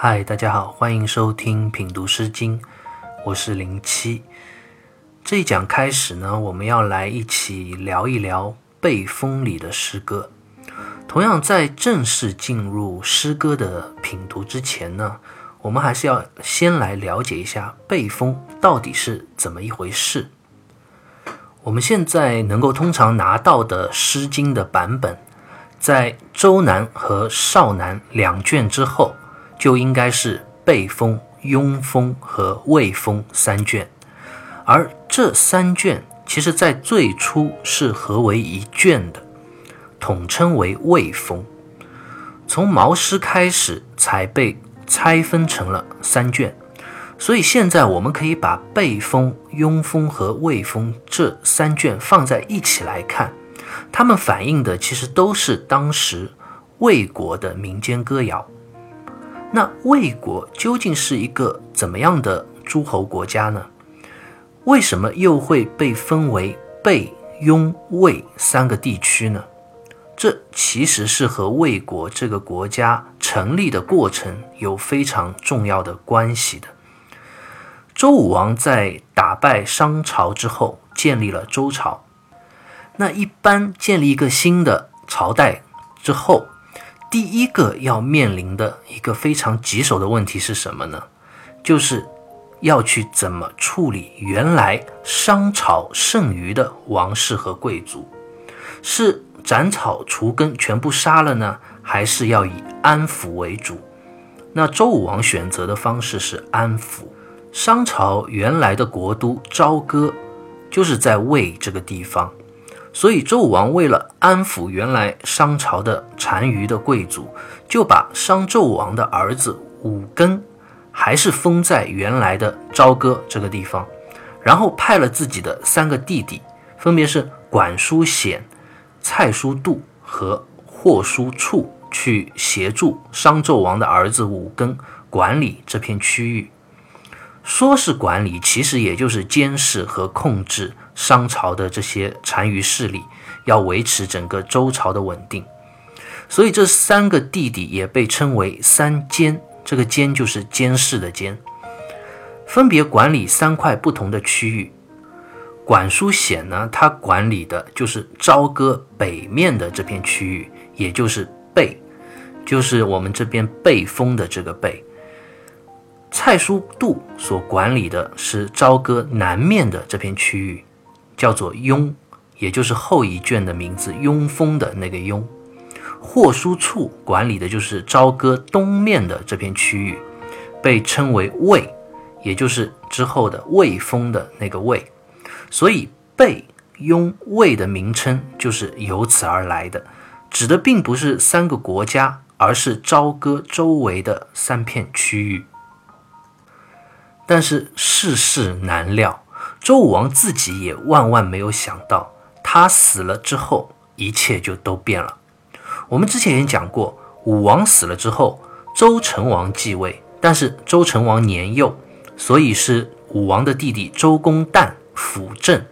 嗨，大家好，欢迎收听品读诗经，我是零七。这一讲开始呢，我们要来一起聊一聊背风里的诗歌。同样，在正式进入诗歌的品读之前呢，我们还是要先来了解一下背风到底是怎么一回事。我们现在能够通常拿到的《诗经》的版本，在周南和少南两卷之后，就应该是背风、庸风和卫风三卷。而这三卷，其实在最初是合为一卷的，统称为卫风。从毛诗开始，才被拆分成了三卷。所以现在我们可以把背风、庸风和卫风这三卷放在一起来看，它们反映的其实都是当时魏国的民间歌谣。那魏国究竟是一个怎么样的诸侯国家呢？为什么又会被分为背、庸、魏三个地区呢？这其实是和魏国这个国家成立的过程有非常重要的关系的。周武王在打败商朝之后，建立了周朝。那一般建立一个新的朝代之后，第一个要面临的一个非常棘手的问题是什么呢？就是要去怎么处理原来商朝剩余的王室和贵族，是斩草除根全部杀了呢，还是要以安抚为主？那周武王选择的方式是安抚。商朝原来的国都朝歌，就是在魏这个地方，所以周武王为了安抚原来商朝的残余的贵族，就把商纣王的儿子武庚，还是封在原来的朝歌这个地方，然后派了自己的三个弟弟，分别是管叔显、蔡叔度和霍叔处，去协助商纣王的儿子武庚管理这片区域。说是管理，其实也就是监视和控制商朝的这些残余势力，要维持整个周朝的稳定。所以这三个弟弟也被称为三监，这个监就是监视的监，分别管理三块不同的区域。管叔显呢，他管理的就是朝歌北面的这片区域，也就是背，就是我们这边背风的这个背。蔡叔度所管理的是朝歌南面的这片区域，叫做雍，也就是后一卷的名字雍风的那个雍。霍书处管理的就是朝歌东面的这片区域，被称为魏，也就是之后的魏风的那个魏。所以被、雍、魏的名称就是由此而来的，指的并不是三个国家，而是朝歌周围的三片区域。但是世事难料，周武王自己也万万没有想到，他死了之后，一切就都变了。我们之前也讲过，武王死了之后，周成王继位，但是周成王年幼，所以是武王的弟弟周公旦辅政。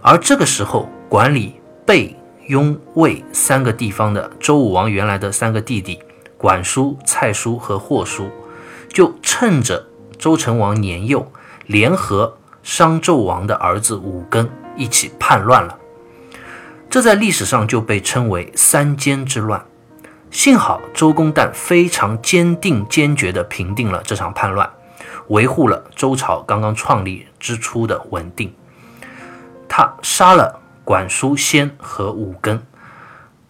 而这个时候，管理背、雍、魏三个地方的周武王原来的三个弟弟管叔、蔡叔和霍叔，就趁着。周成王年幼，联合商纣王的儿子武庚一起叛乱了，这在历史上就被称为三监之乱。幸好周公旦非常坚定坚决地平定了这场叛乱，维护了周朝刚刚创立之初的稳定。他杀了管叔先和武庚，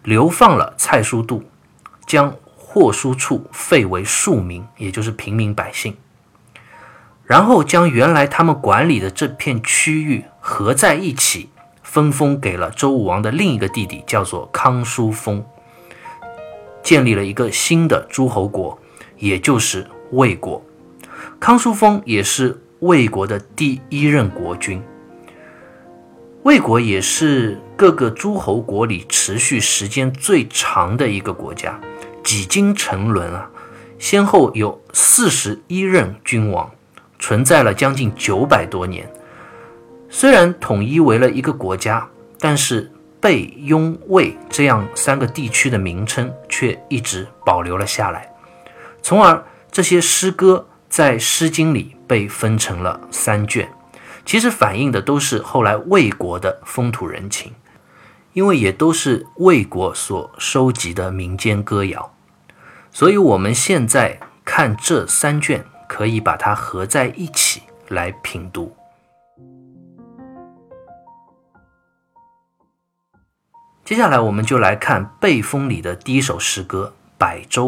流放了蔡叔度，将霍叔处废为庶民，也就是平民百姓。然后将原来他们管理的这片区域合在一起，分封给了周武王的另一个弟弟，叫做康叔封，建立了一个新的诸侯国，也就是魏国。康叔封也是魏国的第一任国君。魏国也是各个诸侯国里持续时间最长的一个国家，几经沉沦啊，先后有四十一任君王。存在了将近九百多年，虽然统一为了一个国家，但是背、雍、魏这样三个地区的名称却一直保留了下来，从而这些诗歌在《诗经》里被分成了三卷，其实反映的都是后来魏国的风土人情，因为也都是魏国所收集的民间歌谣，所以我们现在看这三卷，可以把它合在一起来品读。接下来，我们就来看《背风》里的第一首诗歌《百舟》。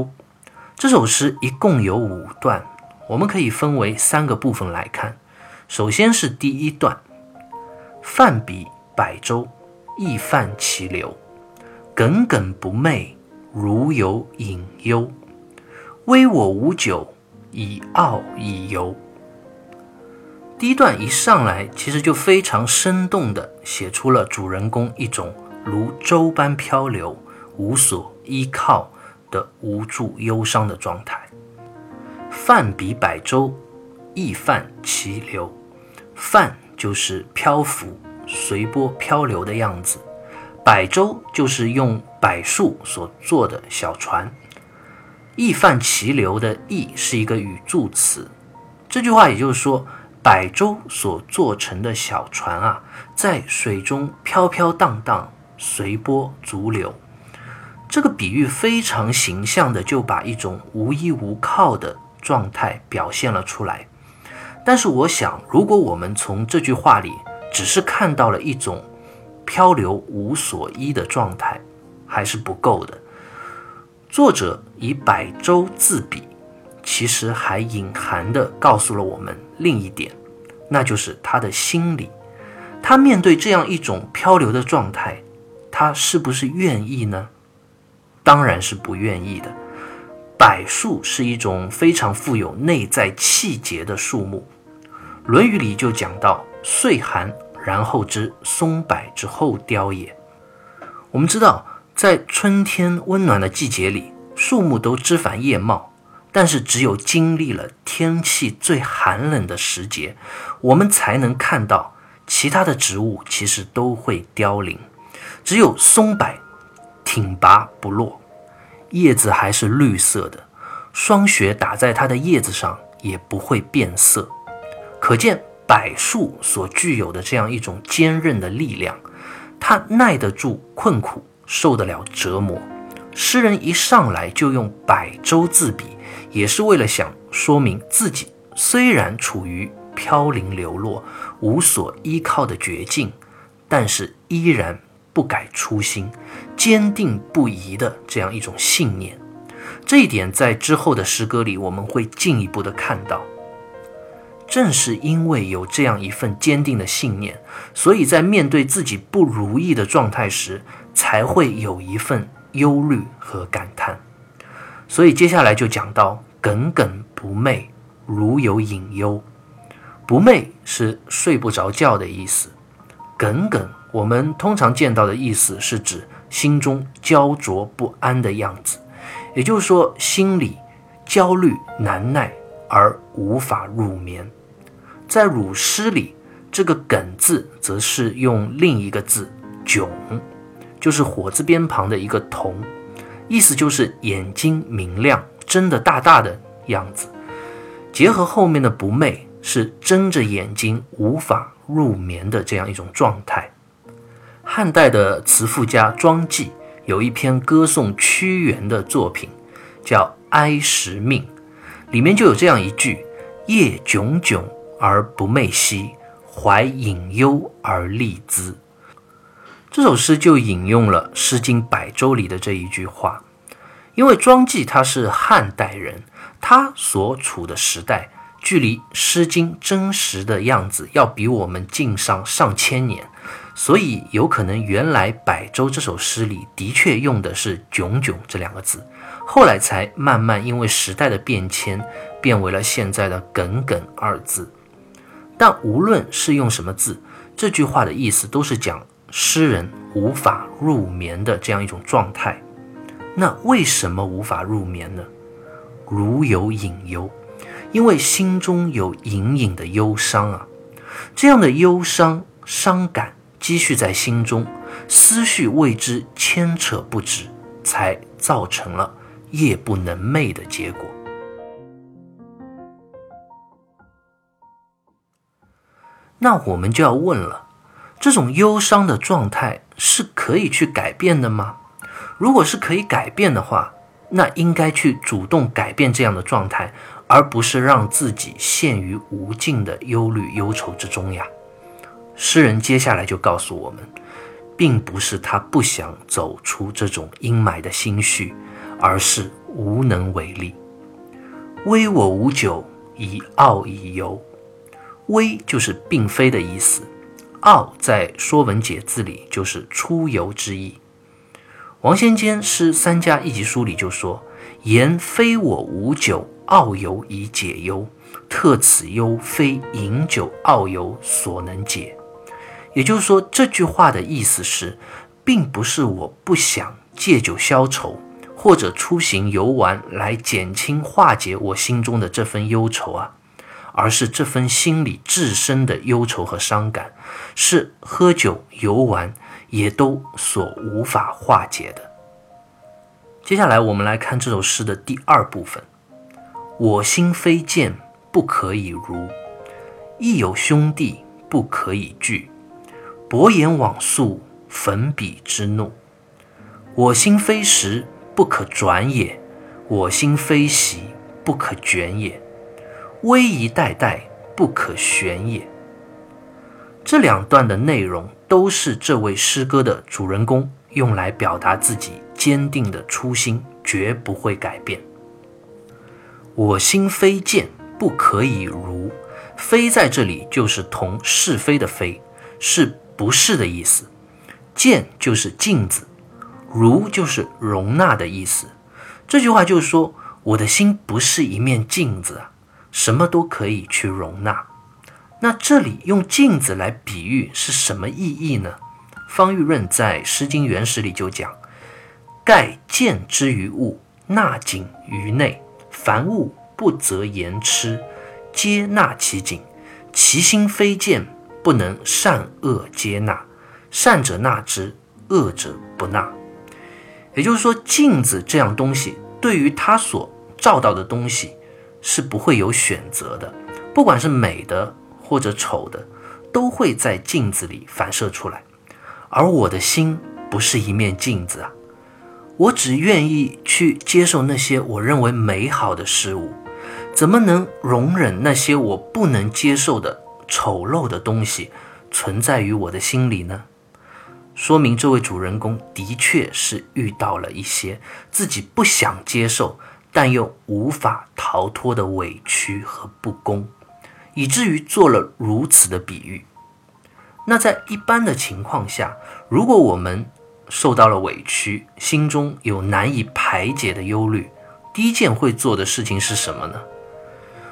这首诗一共有五段，我们可以分为三个部分来看。首先是第一段：“泛彼百舟，亦泛其流。耿耿不寐，如有隐忧。微我无酒，以傲以游。”第一段一上来，其实就非常生动地写出了主人公一种。如舟般漂流，无所依靠的无助、忧伤的状态。泛彼百舟，亦泛其流。泛就是漂浮、随波漂流的样子，百舟就是用柏树所做的小船。亦泛其流的亦是一个语助词。这句话也就是说，百舟所做成的小船啊，在水中飘飘荡荡。随波逐流，这个比喻非常形象的就把一种无依无靠的状态表现了出来。但是，我想，如果我们从这句话里只是看到了一种漂流无所依的状态，还是不够的。作者以百舟自比，其实还隐含的告诉了我们另一点，那就是他的心理。他面对这样一种漂流的状态。他是不是愿意呢？当然是不愿意的。柏树是一种非常富有内在气节的树木，《论语》里就讲到“岁寒，然后知松柏之后凋也”。我们知道，在春天温暖的季节里，树木都枝繁叶茂，但是只有经历了天气最寒冷的时节，我们才能看到其他的植物其实都会凋零。只有松柏挺拔不落，叶子还是绿色的，霜雪打在它的叶子上也不会变色，可见柏树所具有的这样一种坚韧的力量，它耐得住困苦，受得了折磨。诗人一上来就用百舟自比，也是为了想说明自己虽然处于飘零流落、无所依靠的绝境，但是依然。不改初心，坚定不移的这样一种信念，这一点在之后的诗歌里我们会进一步的看到。正是因为有这样一份坚定的信念，所以在面对自己不如意的状态时，才会有一份忧虑和感叹。所以接下来就讲到耿耿不寐，如有隐忧。不寐是睡不着觉的意思，耿耿。我们通常见到的意思是指心中焦灼不安的样子，也就是说心里焦虑难耐而无法入眠。在乳诗里，这个“耿”字则是用另一个字“囧”，就是火字边旁的一个“瞳”，意思就是眼睛明亮、睁得大大的样子。结合后面的“不寐”，是睁着眼睛无法入眠的这样一种状态。汉代的词赋家庄季有一篇歌颂屈原的作品，叫《哀时命》，里面就有这样一句：“夜炯炯而不寐兮，怀隐忧而立兹。”这首诗就引用了《诗经·百舟》里的这一句话。因为庄季他是汉代人，他所处的时代距离《诗经》真实的样子要比我们近上上千年。所以有可能原来《百舟》这首诗里的确用的是“炯炯”这两个字，后来才慢慢因为时代的变迁，变为了现在的“耿耿”二字。但无论是用什么字，这句话的意思都是讲诗人无法入眠的这样一种状态。那为什么无法入眠呢？如有隐忧因为心中有隐隐的忧伤啊。这样的忧伤伤感积蓄在心中思绪为之牵扯不止才造成了夜不能寐的结果。那我们就要问了这种忧伤的状态是可以去改变的吗？如果是可以改变的话，那应该去主动改变这样的状态，而不是让自己陷于无尽的忧虑忧愁之中呀。诗人接下来就告诉我们，并不是他不想走出这种阴霾的心绪，而是无能为力。微我无久，以傲以游。微就是并非的意思，傲在《说文解字》里就是出游之意。王先坚诗三家一集书里就说：“言非我无酒，傲游以解忧。特此忧，非饮酒傲游所能解。”也就是说，这句话的意思是，并不是我不想借酒消愁，或者出行游玩来减轻化解我心中的这份忧愁啊，而是这份心里至深的忧愁和伤感，是喝酒游玩也都所无法化解的。接下来，我们来看这首诗的第二部分：“我心非剑，不可以如；亦有兄弟，不可以惧。”薄言往诉，粉笔之怒。我心非石，不可转也；我心非席，不可卷也。威仪代代，不可悬也。这两段的内容都是这位诗歌的主人公用来表达自己坚定的初心，绝不会改变。我心非剑，不可以如。非在这里就是同是非的非，是。不是的意思，见就是镜子，如就是容纳的意思。这句话就是说，我的心不是一面镜子啊，什么都可以去容纳。那这里用镜子来比喻是什么意义呢？方玉润在《诗经原始》里就讲：“盖见之于物，纳景于内。凡物不择言痴，皆纳其景。其心非见。”不能善恶皆纳，善者纳之，恶者不纳。也就是说，镜子这样东西，对于它所照到的东西，是不会有选择的。不管是美的或者丑的，都会在镜子里反射出来。而我的心不是一面镜子啊，我只愿意去接受那些我认为美好的事物，怎么能容忍那些我不能接受的？丑陋的东西存在于我的心里呢，说明这位主人公的确是遇到了一些自己不想接受但又无法逃脱的委屈和不公，以至于做了如此的比喻。那在一般的情况下，如果我们受到了委屈，心中有难以排解的忧虑，第一件会做的事情是什么呢？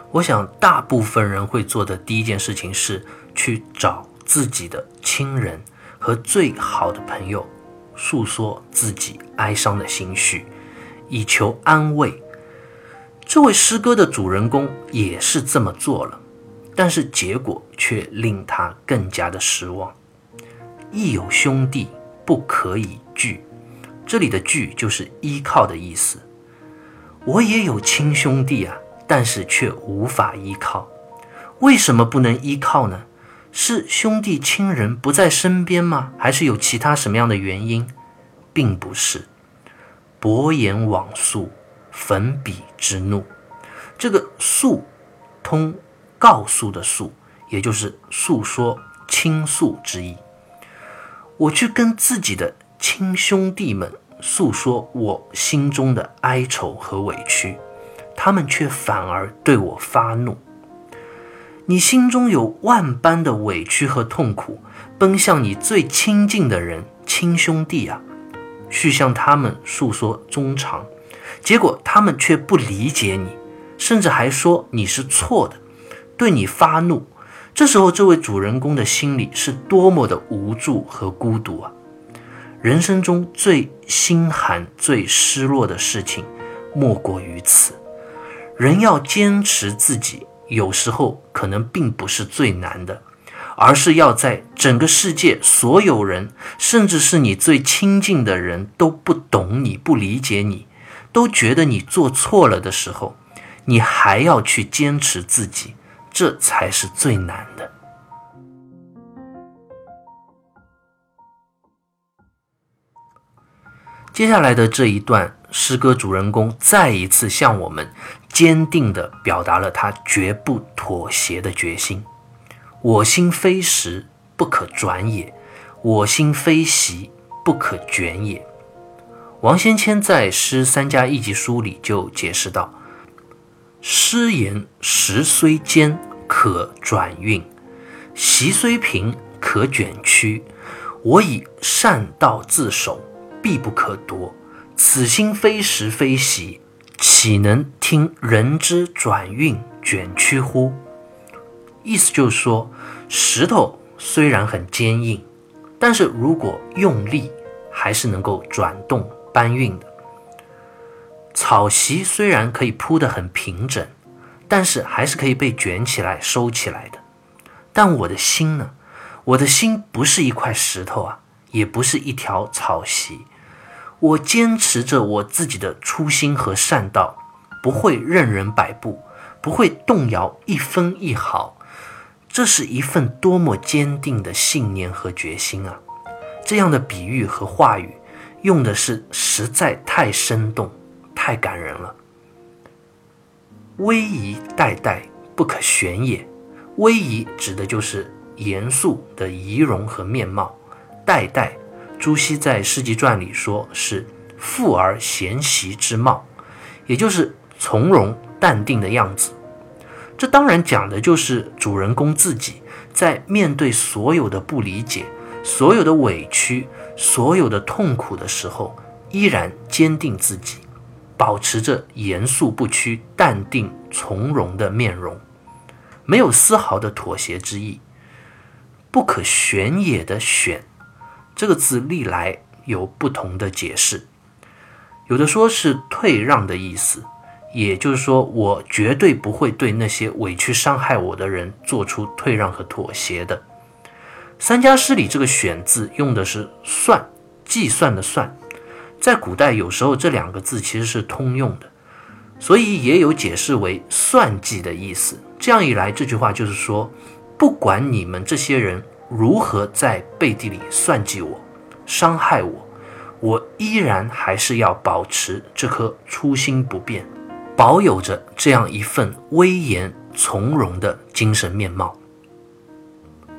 我想，大部分人会做的第一件事情是去找自己的亲人和最好的朋友，诉说自己哀伤的心绪，以求安慰。这位诗歌的主人公也是这么做了，但是结果却令他更加的失望。亦有兄弟，不可以惧。这里的“惧”就是依靠的意思。我也有亲兄弟啊。但是却无法依靠，为什么不能依靠呢？是兄弟亲人不在身边吗？还是有其他什么样的原因？并不是。薄言往诉，粉笔之怒。这个“诉”通告诉的“诉”，也就是诉说、倾诉之意。我去跟自己的亲兄弟们诉说我心中的哀愁和委屈。他们却反而对我发怒。你心中有万般的委屈和痛苦，奔向你最亲近的人，亲兄弟啊，去向他们诉说衷肠，结果他们却不理解你，甚至还说你是错的，对你发怒。这时候，这位主人公的心里是多么的无助和孤独啊！人生中最心寒、最失落的事情，莫过于此。人要坚持自己，有时候可能并不是最难的，而是要在整个世界所有人，甚至是你最亲近的人都不懂你、不理解你，都觉得你做错了的时候，你还要去坚持自己，这才是最难的。接下来的这一段诗歌，主人公再一次向我们坚定地表达了他绝不妥协的决心。我心非石不可转也，我心非席不可卷也。王先谦在诗三家一集书里就解释道。诗言石虽坚，可转运；席虽平，可卷曲。我以善道自守，必不可夺。此心非石非席，岂能听人之转运卷曲乎？”意思就是说，石头虽然很坚硬，但是如果用力，还是能够转动搬运的。草席虽然可以铺得很平整，但是还是可以被卷起来、收起来的。但我的心呢？我的心不是一块石头啊，也不是一条草席。我坚持着我自己的初心和善道，不会任人摆布，不会动摇一分一毫。这是一份多么坚定的信念和决心啊！这样的比喻和话语用的是实在太生动、太感人了。威仪代代不可旋也。威仪指的就是严肃的仪容和面貌。代代，朱熹在《诗集传》里说是富而贤习之貌，也就是从容淡定的样子。这当然讲的就是主人公自己在面对所有的不理解、所有的委屈、所有的痛苦的时候，依然坚定自己，保持着严肃不屈、淡定从容的面容，没有丝毫的妥协之意。不可选也的“选”这个字，历来有不同的解释，有的说是退让的意思。也就是说，我绝对不会对那些委屈伤害我的人做出退让和妥协的。三家诗里这个“选”字用的是“算”，计算的“算”。在古代，有时候这两个字其实是通用的，所以也有解释为“算计”的意思。这样一来，这句话就是说，不管你们这些人如何在背地里算计我、伤害我，我依然还是要保持这颗初心不变。保有着这样一份威严从容的精神面貌。《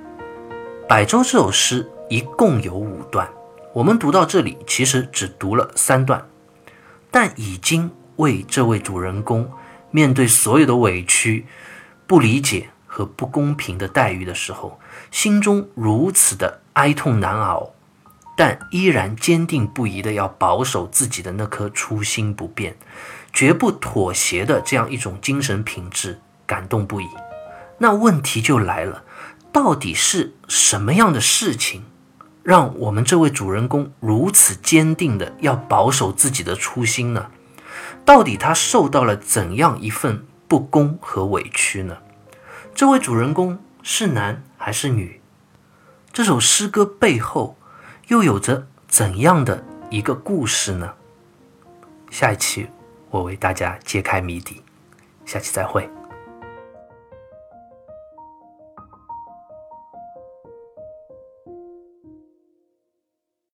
百舟》这首诗一共有五段，我们读到这里其实只读了三段，但已经为这位主人公面对所有的委屈、不理解和不公平的待遇的时候，心中如此的哀痛难熬，但依然坚定不移的要保守自己的那颗初心不变。绝不妥协的这样一种精神品质，感动不已。那问题就来了，到底是什么样的事情，让我们这位主人公如此坚定的要保守自己的初心呢？到底他受到了怎样一份不公和委屈呢？这位主人公是男还是女？这首诗歌背后又有着怎样的一个故事呢？下一期。我为大家揭开谜底，下期再会。